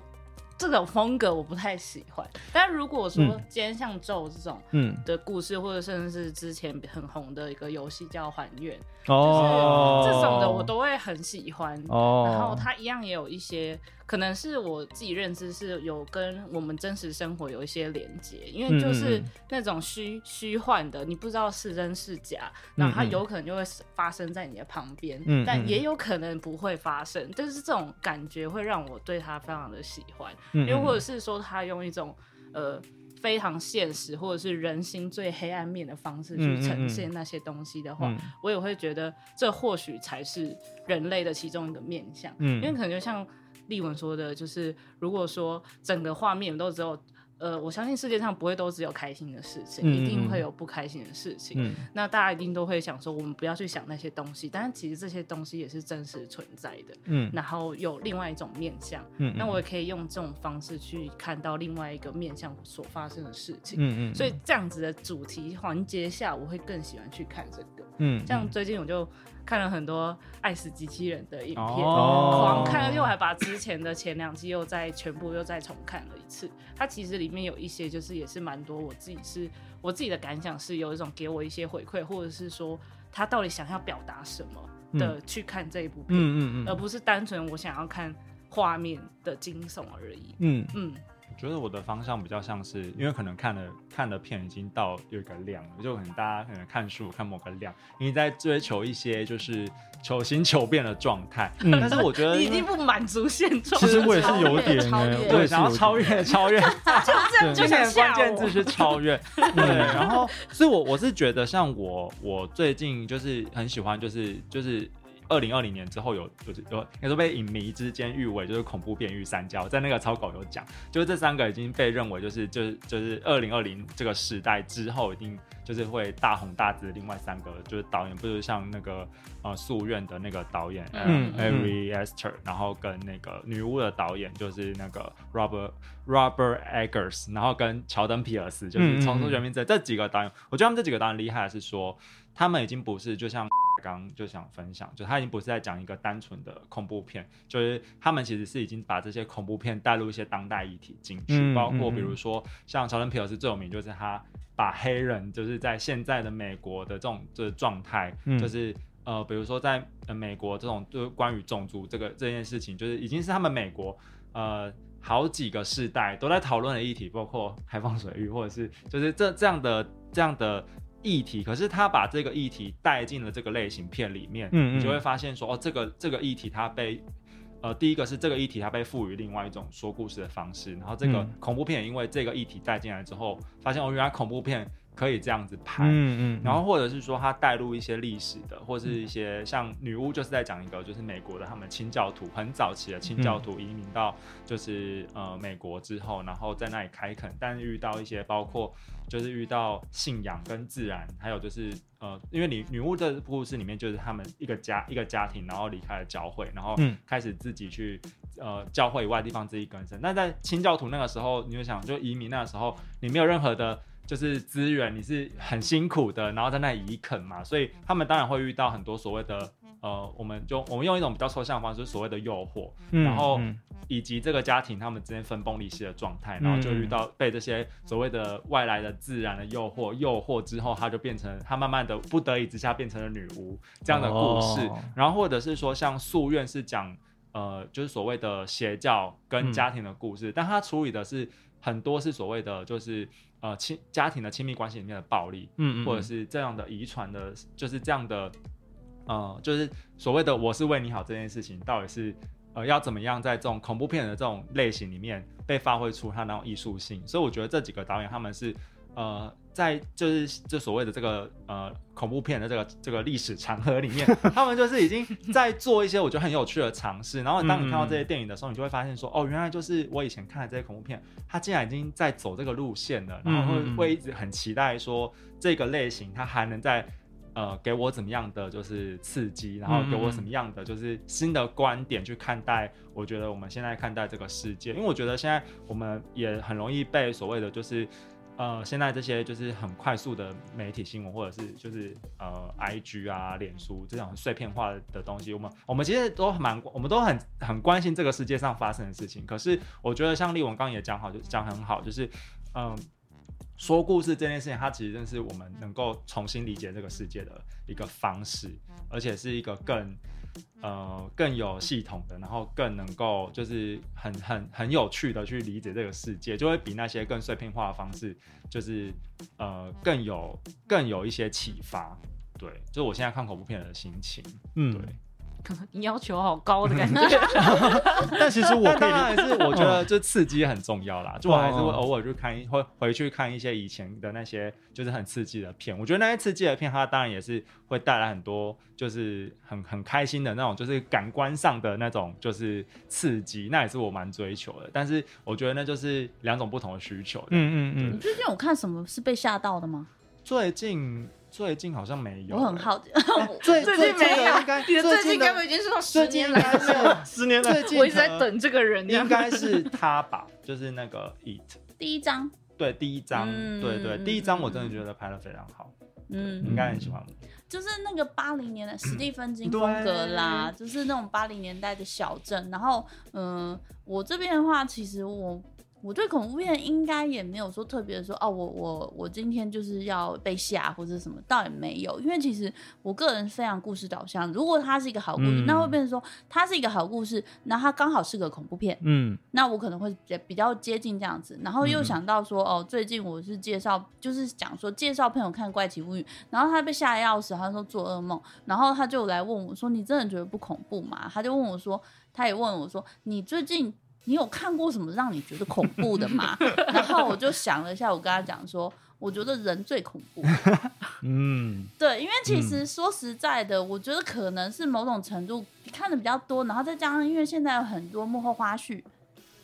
这种风格我不太喜欢。但如果说嗯今天像咒这种嗯，的故事，或者甚至是之前很红的一个游戏叫《还愿》，哦，这种的我都会很喜欢。哦，然后它一样也有一些，可能是我自己认知是有跟我们真实生活有一些连接，因为就是那种虚虚幻的，你不知道是真是假，嗯然后它有可能就会发生在你的旁边，嗯嗯但也有可能不会发生。但是这种感觉会让我对他非常的喜欢，嗯，因为或者是说他用一种呃。非常现实，或者是人心最黑暗面的方式去呈嗯现那些东西的话，嗯我也会觉得这或许才是人类的其中一个面向。嗯因为可能就像丽文说的，就是如果说整个画面都只有呃，我相信世界上不会都只有开心的事情，嗯一定嗯会有不开心的事情。嗯那大家一定都会想说，我们不要去想那些东西，但是其实这些东西也是真实存在的。嗯然后有另外一种面向，嗯，那我也可以用这种方式去看到另外一个面向所发生的事情。嗯嗯，所以这样子的主题环节下，我会更喜欢去看这个。嗯，像最近我就看了很多爱死机器人的影片，哦。狂看，而且我还把之前的前两季又再全部又再重看了一次。它其实里面有一些就是也是蛮多我自己是我自己的感想是有一种给我一些回馈，或者是说他到底想要表达什么的去看这一部片，嗯嗯嗯而不是单纯我想要看画面的惊悚而已。嗯。嗯，我觉得我的方向比较像是，因为可能看了看的片已经到有一个量了，就可能大家可能看书看某个量，你在追求一些就是求新求变的状态。嗯。但是我觉得你已经不满足现状，其实我也是有点呢，超越。对想要超越超越，就今天的想吓我。关键字是超越，对，然后所以我我是觉得像我我最近就是很喜欢就是就是。二零二零年之后有有有，应该说被影迷之间誉为就是恐怖片御三家，我在那个草稿有讲，就是这三个已经被认为就是就是就是二零二零这个时代之后一定就是会大红大紫的另外三个就是导演，不是像那个呃夙愿的那个导演嗯。呃 Ari Aster，然后跟那个女巫的导演就是那个 Robert Robert Eggers，然后跟乔登皮尔斯，就是嗯嗯《重塑人民者》这几个导演，我觉得他们这几个导演厉害的是说，他们已经不是就像刚刚就想分享，就他已经不是在讲一个单纯的恐怖片，就是他们其实是已经把这些恐怖片带入一些当代议题进去，嗯包括嗯比如说像乔登皮尔斯最有名就是他把黑人就是在现在的美国的这种就是状态，嗯就是。呃，比如说在呃美国这种就是关于种族这个这件事情，就是已经是他们美国呃好几个世代都在讨论的议题，包括开放水域，或者是就是这这样的这样的议题。可是他把这个议题带进了这个类型片里面，嗯嗯你就会发现说，哦，这个这个议题它被呃第一个是这个议题它被赋予另外一种说故事的方式，然后这个嗯恐怖片也因为这个议题带进来之后，发现哦，原来恐怖片。可以这样子拍。嗯嗯，然后或者是说他带入一些历史的，或是一些像女巫，就是在讲一个就是美国的他们清教徒很早期的清教徒移民到就是呃美国之后，然后在那里开垦，但是遇到一些包括就是遇到信仰跟自然，还有就是呃，因为你女巫的故事里面就是他们一个家一个家庭，然后离开了教会，然后嗯开始自己去呃教会以外的地方自己更生。那在清教徒那个时候，你就想就移民那个时候，你没有任何的。就是资源，你是很辛苦的，然后在那里移垦嘛，所以他们当然会遇到很多所谓的呃，我们就我们用一种比较抽象的方式，就是所谓的诱惑，嗯然后嗯。以及这个家庭他们之间分崩离析的状态，然后就遇到被这些所谓的外来的自然的诱惑诱惑之后，他就变成他慢慢的不得已之下变成了女巫这样的故事，哦。然后或者是说像夙愿是讲呃就是所谓的邪教跟家庭的故事，但他处理的是很多是所谓的就是呃亲家庭的亲密关系里面的暴力，嗯嗯，或者是这样的遗传的，就是这样的，呃，就是所谓的“我是为你好”这件事情，到底是呃要怎么样在这种恐怖片的这种类型里面被发挥出它那种艺术性？所以我觉得这几个导演他们是呃在就是这所谓的这个呃恐怖片的这个这个历史长河里面，他们就是已经在做一些我觉得很有趣的尝试。然后当你看到这些电影的时候，你就会发现说，哦，原来就是我以前看的这些恐怖片，它竟然已经在走这个路线了，然后会会一直很期待说这个类型它还能在。呃，给我怎么样的就是刺激，然后给我什么样的就是新的观点去看待，我觉得我们现在看待这个世界，因为我觉得现在我们也很容易被所谓的就是呃，现在这些就是很快速的媒体新闻，或者是就是呃，IG 啊、脸书这种碎片化的东西，我们我们其实都蛮，我们都很很关心这个世界上发生的事情。可是我觉得像丽文刚刚也讲好，就讲很好，就是嗯。说故事这件事情，它其实真是我们能够重新理解这个世界的一个方式，而且是一个更呃更有系统的，然后更能够就是很很很有趣的去理解这个世界，就会比那些更碎片化的方式，就是呃更有更有一些启发。对，就是我现在看恐怖片的心情。嗯对，你要求好高的感觉。但其实我可以但当然是我觉得这刺激很重要啦，就我还是会哦偶尔去看一，会回去看一些以前的那些就是很刺激的片。我觉得那些刺激的片，它当然也是会带来很多就是很很开心的那种，就是感官上的那种就是刺激，那也是我蛮追求的。但是我觉得那就是两种不同的需求。嗯，嗯嗯嗯，你最近有看什么是被吓到的吗？最近最近好像没有、我很好奇，最最近没有应该，你的最近的该不已经是到十年来了？十年来我一直在等这个人，应该是他吧，就是那个 Eat。第一张，对第一章，嗯对对，嗯第一张我真的觉得拍的非常好，嗯，应该很喜欢。就是那个八零年的史蒂芬金风格啦，就是那种八零年代的小镇。然后，嗯、我这边的话，其实我我对恐怖片应该也没有说特别的说哦，我我我今天就是要被吓或者什么，倒也没有。因为其实我个人非常故事导向，如果它是一个好故事，嗯那会变成说它是一个好故事，那它刚好是个恐怖片，嗯那我可能会比较比较接近这样子，然后又想到说，哦，最近我是介绍，就是讲说介绍朋友看《怪奇物语》，然后他被吓得要死，他说做噩梦，然后他就来问我说：“你真的觉得不恐怖吗？”他就问我说，他也问我说：“你最近你有看过什么让你觉得恐怖的吗？” 然后我就想了一下，我跟他讲说，我觉得人最恐怖。嗯。对，因为其实说实在的，我觉得可能是某种程度看的比较多，然后再加上因为现在有很多幕后花絮，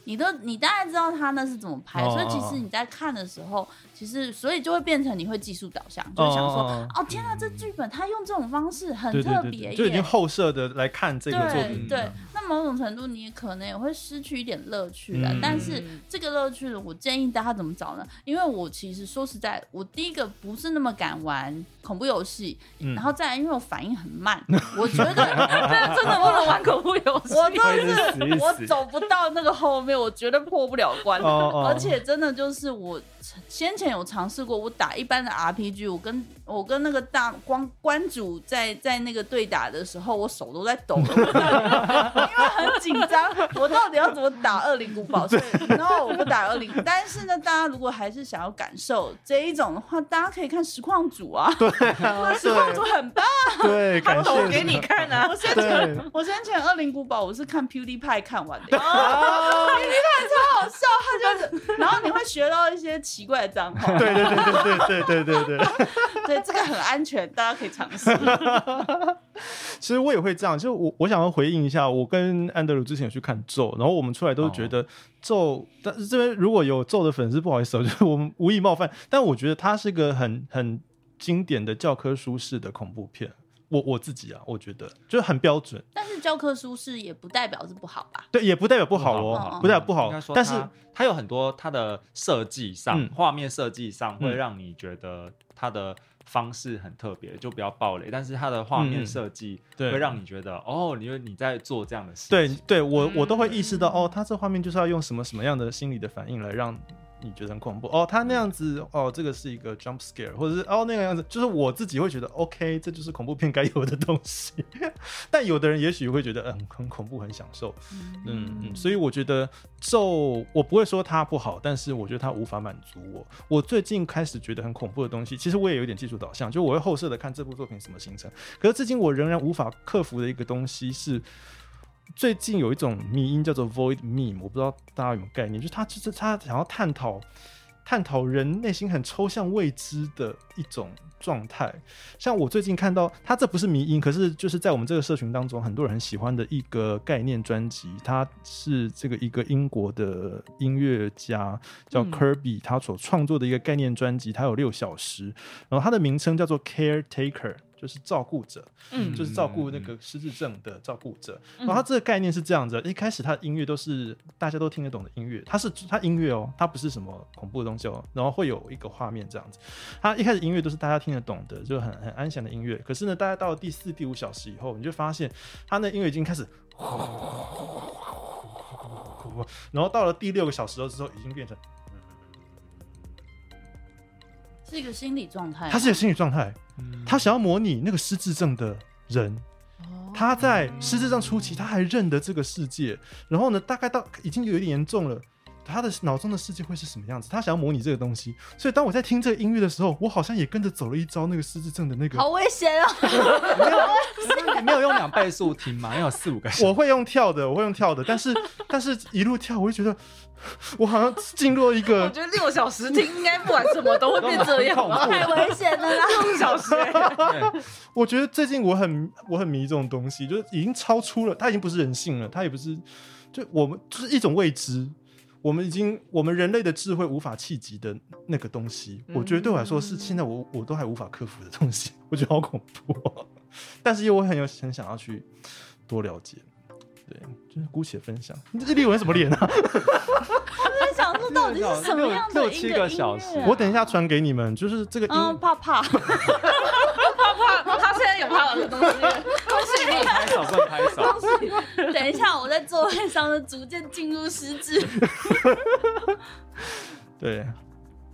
你都你大概知道他那是怎么拍，哦所以其实你在看的时候，其实所以就会变成你会技术导向，就会想说，哦哦天啊，这剧本他用这种方式很对对对对，特别耶，就已经后设的来看这个作品，对对，那某种程度你可能也会失去一点乐趣的。嗯但是这个乐趣，我建议大家怎么找呢？因为我其实说实在，我第一个不是那么敢玩恐怖游戏，嗯然后再来因为我反应很慢，我觉得 真的不能玩恐怖游戏。我真的是我走不到那个后面，我绝对破不了关。哦哦而且真的就是我先前有尝试过，我打一般的 RPG，我跟我跟那个大光关主在在那个对打的时候，我手都在抖了，因为很紧张，我到底要怎么打恶灵古堡？所以然后我不打恶灵，但是呢，大家如果还是想要感受这一种的话，大家可以看实况组啊，对，实况组很棒。对，感谢给你看啊我！先前我先前恶灵古堡我是看 PewDiePie 看完的 笑，他就 是然后你会学到一些奇怪的脏话。对对对对对对对对对。对，这个很安全，大家可以尝试。其实我也会这样，就我我想要回应一下，我跟安德鲁之前有去看咒，然后我们出来都觉得咒，但是这边如果有咒的粉丝，不好意思、哦，就是我们无意冒犯，但我觉得它是一个很很经典的教科书式的恐怖片。我我自己啊，我觉得就是很标准，但是教科书是也不代表是不好吧？对，也不代表不好哦，不代表不好应该，说但是它它有很多它的设计上嗯，画、面设计上会嗯让你觉得它的方式很特别，就不要暴雷。但是它的画面嗯设计对会让你觉得，哦，你你在做这样的事情。对对，我我都会意嗯识到，哦，它这画面就是要用什么什么样的心理的反应来让你觉得很恐怖。哦，他那样子，哦，这个是一个 jump scare，或者是哦那个样子，就是我自己会觉得 OK，这就是恐怖片该有的东西。但有的人也许会觉得，嗯，很恐怖，很享受。嗯嗯，所以我觉得咒，我不会说它不好，但是我觉得它无法满足我。我最近开始觉得很恐怖的东西，其实我也有点技术导向，就我会后设的看这部作品什么形成。可是至今我仍然无法克服的一个东西是，最近有一种迷音叫做 void meme，我不知道大家有没有概念，就是他就是他想要探讨探讨人内心很抽象未知的一种状态。像我最近看到，他这不是迷音，可是就是在我们这个社群当中，很多人很喜欢的一个概念专辑，它是这个一个英国的音乐家叫嗯 Kirby，他所创作的一个概念专辑，它有六小时，然后它的名称叫做 Caretaker。就是照顾者，嗯就是照顾那个失智症的照顾者。嗯然后它这个概念是这样子，一开始他的音乐都是大家都听得懂的音乐，他是他音乐哦，他不是什么恐怖的东西哦。然后会有一个画面这样子，他一开始音乐都是大家听得懂的，就很很安详的音乐。可是呢，大家到了第四、第五小时以后，你就发现他那音乐已经开始，然后到了第六个小时的时候，已经变成是一个心理状态他。是一个心理状态，嗯他想要模拟那个失智症的人。哦他在失智症初期，他还认得这个世界，然后呢，大概到已经有一点严重了。他的脑中的世界会是什么样子？他想要模拟这个东西，所以当我在听这个音乐的时候，我好像也跟着走了一招那个失智症的那个。好危险哦！没有没有用两倍速听嘛，要有四五个小我会用跳的，我会用跳的，但是但是一路跳，我就觉得我好像进入了一我个觉得六小时听应该不管什么都会变这样吧。太危险了啦！六小时、欸，我觉得最近我很我很迷这种东西，就是已经超出了，它已经不是人性了，它也不是，就我们就是一种未知，我们已经我们人类的智慧无法企及的那个东西，我觉得对我来说是现在我我都还无法克服的东西，我觉得好恐怖、哦，但是又很有很想要去多了解。对，就是姑且分享。你这立文什么脸啊？我在想说到底是什么样的六七个小时啊我等一下传给你们，就是这个音，嗯，怕怕，他他现在有怕的东西！拍手不能拍手，等一下我在座位上的逐渐进入失智。对，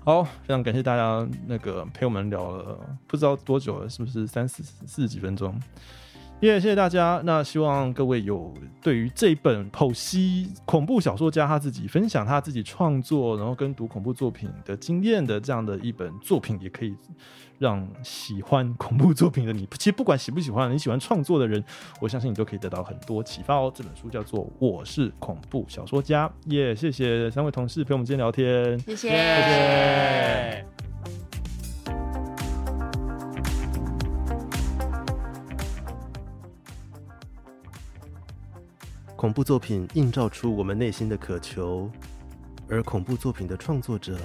好，非常感谢大家那个陪我们聊了不知道多久了，是不是三四四十几分钟？耶、谢。谢大家。那希望各位有对于这本剖析恐怖小说家他自己分享他自己创作，然后跟读恐怖作品的经验的这样的一本作品，也可以让喜欢恐怖作品的你，其实不管喜不喜欢，你喜欢创作的人，我相信你都可以得到很多启发哦。这本书叫做《我是恐怖小说家》，耶、谢。谢三位同事陪我们今天聊天。谢谢，谢谢。恐怖作品映照出我们内心的渴求，而恐怖作品的创作者，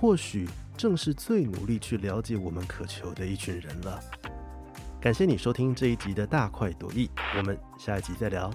或许正是最努力去了解我们渴求的一群人了。感谢你收听这一集的大快朵颐，我们下一集再聊。